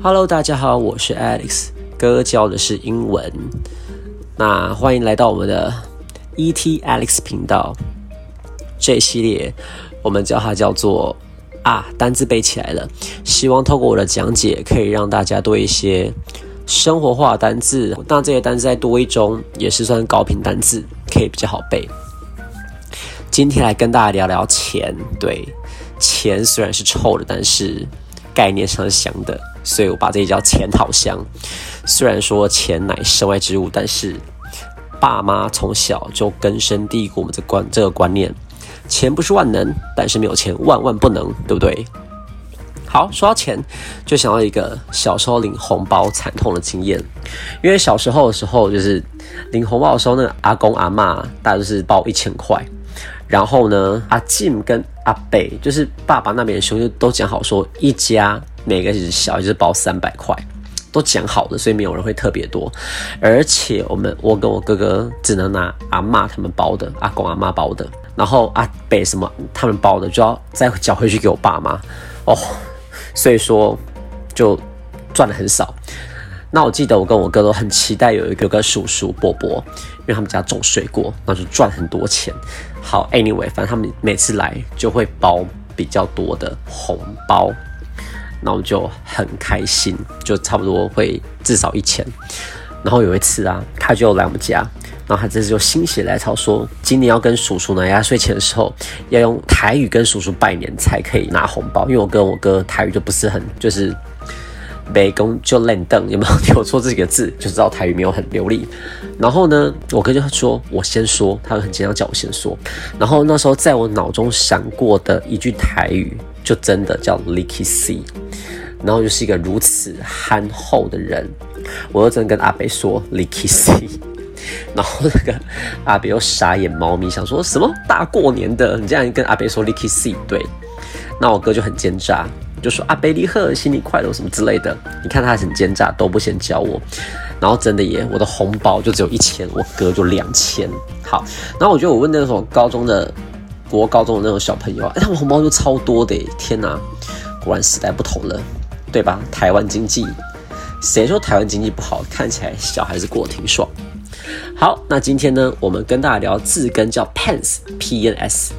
Hello，大家好，我是 Alex，哥教的是英文。那欢迎来到我们的 ET Alex 频道。这一系列我们叫它叫做啊，单字背起来了。希望透过我的讲解，可以让大家多一些生活化单字。那这些单字在多一中也是算高频单字，可以比较好背。今天来跟大家聊聊钱。对，钱虽然是臭的，但是概念上是香的，所以我把这叫钱好香。虽然说钱乃身外之物，但是爸妈从小就根深蒂固我们这观这个观念：钱不是万能，但是没有钱万万不能，对不对？好，说到钱，就想到一个小时候领红包惨痛的经验。因为小时候的时候，就是领红包的时候，那个阿公阿妈大概是包一千块。然后呢，阿进跟阿北，就是爸爸那边的兄弟都讲好说，一家每个是小就是包三百块，都讲好了，所以没有人会特别多。而且我们我跟我哥哥只能拿阿妈他们包的，阿公阿妈包的，然后阿北什么他们包的就要再缴回去给我爸妈哦，所以说就赚的很少。那我记得我跟我哥都很期待有一个个叔叔伯伯，因为他们家种水果，那就赚很多钱。好，anyway，反正他们每次来就会包比较多的红包，那我就很开心，就差不多会至少一千。然后有一次啊，他就来我们家，然后他这次就心血来潮说，今年要跟叔叔拿压岁钱的时候，要用台语跟叔叔拜年才可以拿红包，因为我跟我哥台语就不是很就是。北工就练凳，有没有听我错这几个字？就知道台语没有很流利。然后呢，我哥就说：“我先说。”他很紧张，叫我先说。然后那时候在我脑中闪过的一句台语，就真的叫 “Licky C”。然后就是一个如此憨厚的人，我又真的跟阿北说 “Licky C”。然后那个阿北又傻眼猫咪，想说什么大过年的，你这样跟阿北说 “Licky C”？对。那我哥就很奸诈。就说啊，贝利赫，新年快乐什么之类的。你看他很奸诈，都不先教我。然后真的耶，我的红包就只有一千，我哥就两千。好，然后我觉得我问那种高中的国高中的那种小朋友啊，哎，他们红包就超多的。天哪，果然时代不同了，对吧？台湾经济，谁说台湾经济不好？看起来小孩子过得挺爽。好，那今天呢，我们跟大家聊字根叫 pens，p n s，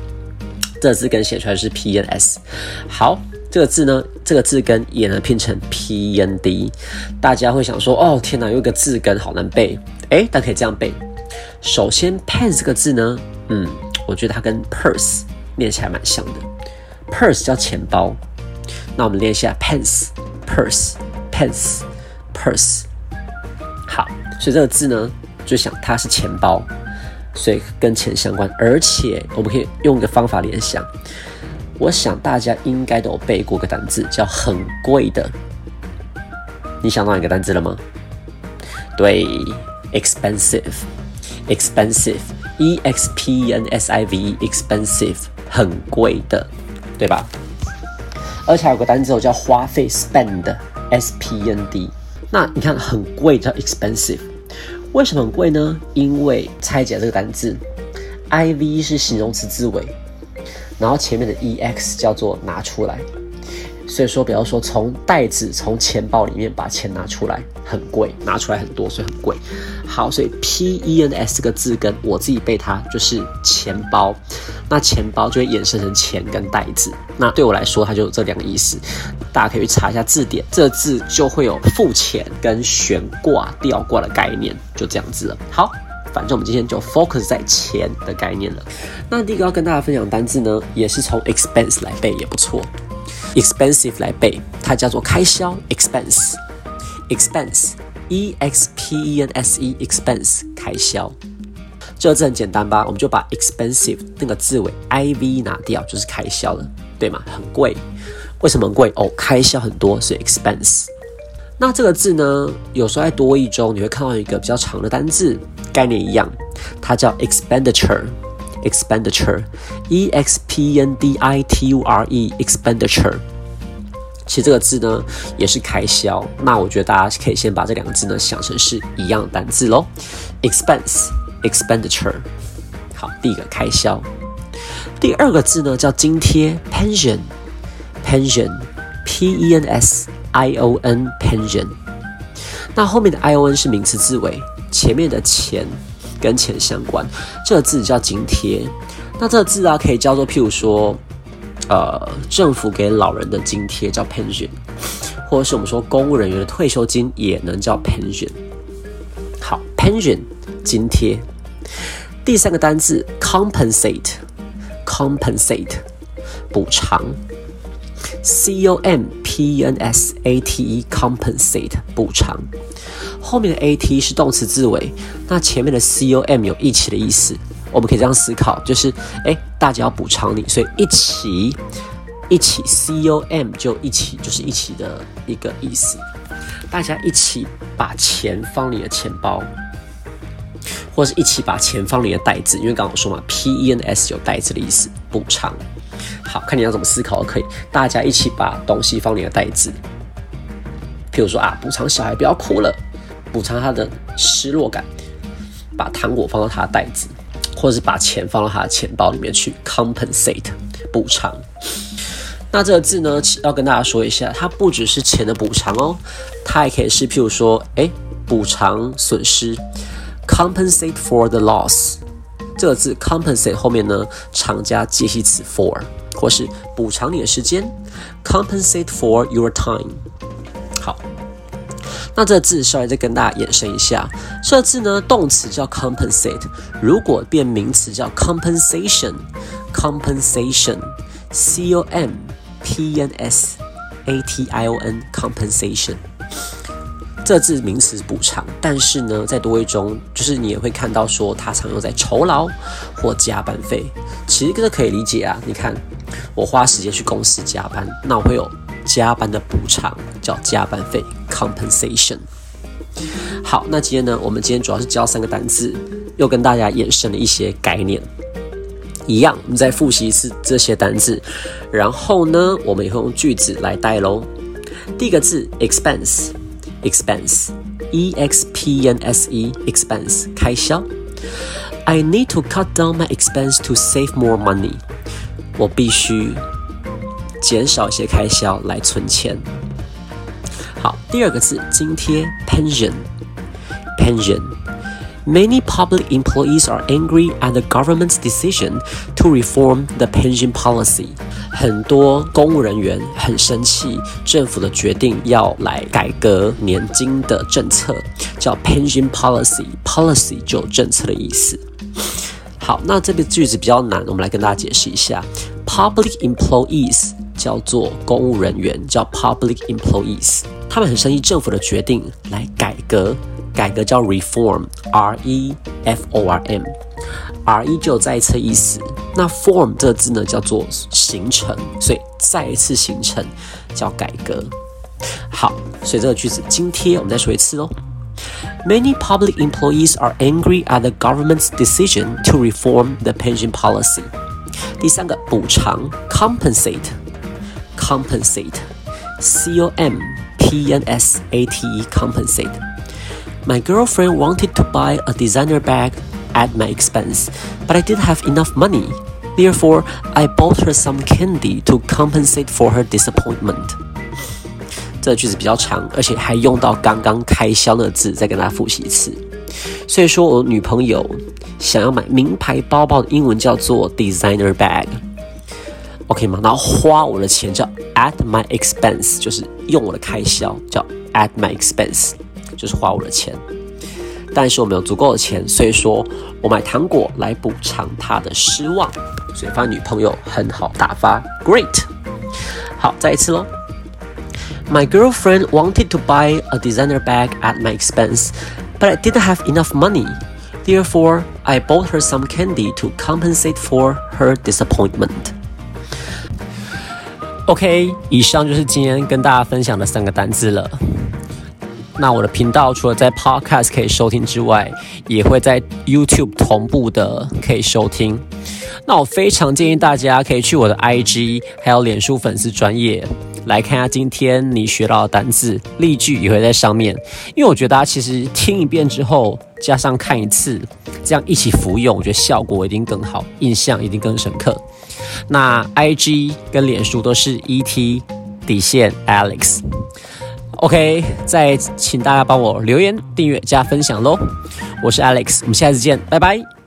这字根写出来是 p n s。好。这个字呢，这个字根也能拼成 p n d，大家会想说，哦天哪，有一个字根好难背，哎，但可以这样背。首先，pen 这个字呢，嗯，我觉得它跟 purse 念起来蛮像的，purse 叫钱包，那我们练一下 pens，purse，pens，purse。好，所以这个字呢，就想它是钱包，所以跟钱相关，而且我们可以用一个方法联想。我想大家应该都有背过个单字，叫很贵的。你想到哪个单字了吗？对，expensive，expensive，e x p n s i v e，expensive，很贵的，对吧？而且还有个单字叫花费，spend，s p n d。那你看很贵叫 expensive，为什么很贵呢？因为拆解这个单字，i v 是形容词字尾。然后前面的 e x 叫做拿出来，所以说，比方说从袋子、从钱包里面把钱拿出来，很贵，拿出来很多，所以很贵。好，所以 p e n s 这个字根，我自己背它就是钱包，那钱包就会衍生成钱跟袋子。那对我来说，它就有这两个意思，大家可以去查一下字典，这字就会有付钱跟悬挂、吊挂的概念，就这样子了。好。反正我们今天就 focus 在钱的概念了。那第一个要跟大家分享单字呢，也是从 expense 来背也不错。expensive 来背，它叫做开销 expense，expense，e x p e n s e，expense 开销。这个字很简单吧？我们就把 expensive 那个字尾 i v 拿掉，就是开销了，对吗？很贵。为什么很贵？哦，开销很多，是 expense。那这个字呢，有时候在多义中你会看到一个比较长的单字，概念一样，它叫 expenditure，expenditure，e x p n d i t u r e，expenditure。其实这个字呢也是开销，那我觉得大家可以先把这两个字呢想成是一样的单字喽，expense，expenditure。好，第一个开销，第二个字呢叫津贴，pension，pension，p e n s。I O N pension。那后面的 I O N 是名词字尾，前面的钱跟钱相关，这个字叫津贴。那这个字啊，可以叫做譬如说，呃，政府给老人的津贴叫 pension，或者是我们说公务人员的退休金也能叫 pension。好，pension 津贴。第三个单字 compensate，compensate 补偿。C O M P E N S A T E compensate 补偿，后面的 A T 是动词字尾，那前面的 C O M 有一起的意思，我们可以这样思考，就是哎，大家要补偿你，所以一起一起 C O M 就一起就是一起的一个意思，大家一起把钱放你的钱包，或是一起把钱放你的袋子，因为刚刚我说嘛，P E N S 有袋子的意思，补偿。好看你要怎么思考都可以，大家一起把东西放你的袋子。譬如说啊，补偿小孩不要哭了，补偿他的失落感，把糖果放到他的袋子，或者是把钱放到他的钱包里面去，compensate 补偿。那这个字呢，要跟大家说一下，它不只是钱的补偿哦，它还可以是譬如说，哎，补偿损失，compensate for the loss。这个字 compensate 后面呢，常加介系词 for。或是补偿你的时间，compensate for your time。好，那这字稍微再跟大家延伸一下，这字呢，动词叫 compensate，如果变名词叫 compensation，compensation，c o m p n s a t i o n，compensation。这字名词补偿，但是呢，在多位中，就是你也会看到说它常用在酬劳或加班费。其实这可以理解啊，你看。我花时间去公司加班，那我会有加班的补偿，叫加班费 （compensation）。好，那今天呢，我们今天主要是教三个单字，又跟大家延伸了一些概念。一样，我们再复习一次这些单字，然后呢，我们也会用句子来带喽。第一个字 expense，expense，e x p n s e，expense 开销。I need to cut down my expense to save more money. 我必须减少一些开销来存钱。好，第二个字津贴 pension pension。Many public employees are angry at the government's decision to reform the pension policy。很多公务人员很生气，政府的决定要来改革年金的政策，叫 pension policy。policy 就政策的意思。好，那这个句子比较难，我们来跟大家解释一下。Public employees 叫做公务人员，叫 public employees。他们很生气政府的决定来改革，改革叫 reform，r e f o r m，r e 就有再一次意思。那 form 这个字呢叫做形成，所以再一次形成叫改革。好，所以这个句子津贴我们再说一次哦。Many public employees are angry at the government's decision to reform the pension policy. 第三个补偿 compensate compensate，compensate，c o m p n s a t e compensate。My girlfriend wanted to buy a designer bag at my expense, but I didn't have enough money. Therefore, I bought her some candy to compensate for her disappointment. 这句子比较长，而且还用到刚刚开销的字，再跟大家复习一次。所以说我女朋友想要买名牌包包的英文叫做 designer bag，OK 吗？然后花我的钱叫 at my expense，就是用我的开销叫 at my expense，就是花我的钱。但是我没有足够的钱，所以说我买糖果来补偿她的失望。所以发现女朋友很好打发，great。好，再一次喽。My girlfriend wanted to buy a designer bag at my expense, but I didn't have enough money. Therefore, I bought her some candy to compensate for her disappointment. OK，以上就是今天跟大家分享的三个单字了。那我的频道除了在 Podcast 可以收听之外，也会在 YouTube 同步的可以收听。那我非常建议大家可以去我的 IG 还有脸书粉丝专业。来看一下今天你学到的单字，例句也会在上面。因为我觉得大家其实听一遍之后，加上看一次，这样一起服用，我觉得效果一定更好，印象一定更深刻。那 I G 跟脸书都是 E T 底线 Alex。OK，再请大家帮我留言、订阅、加分享喽。我是 Alex，我们下次见，拜拜。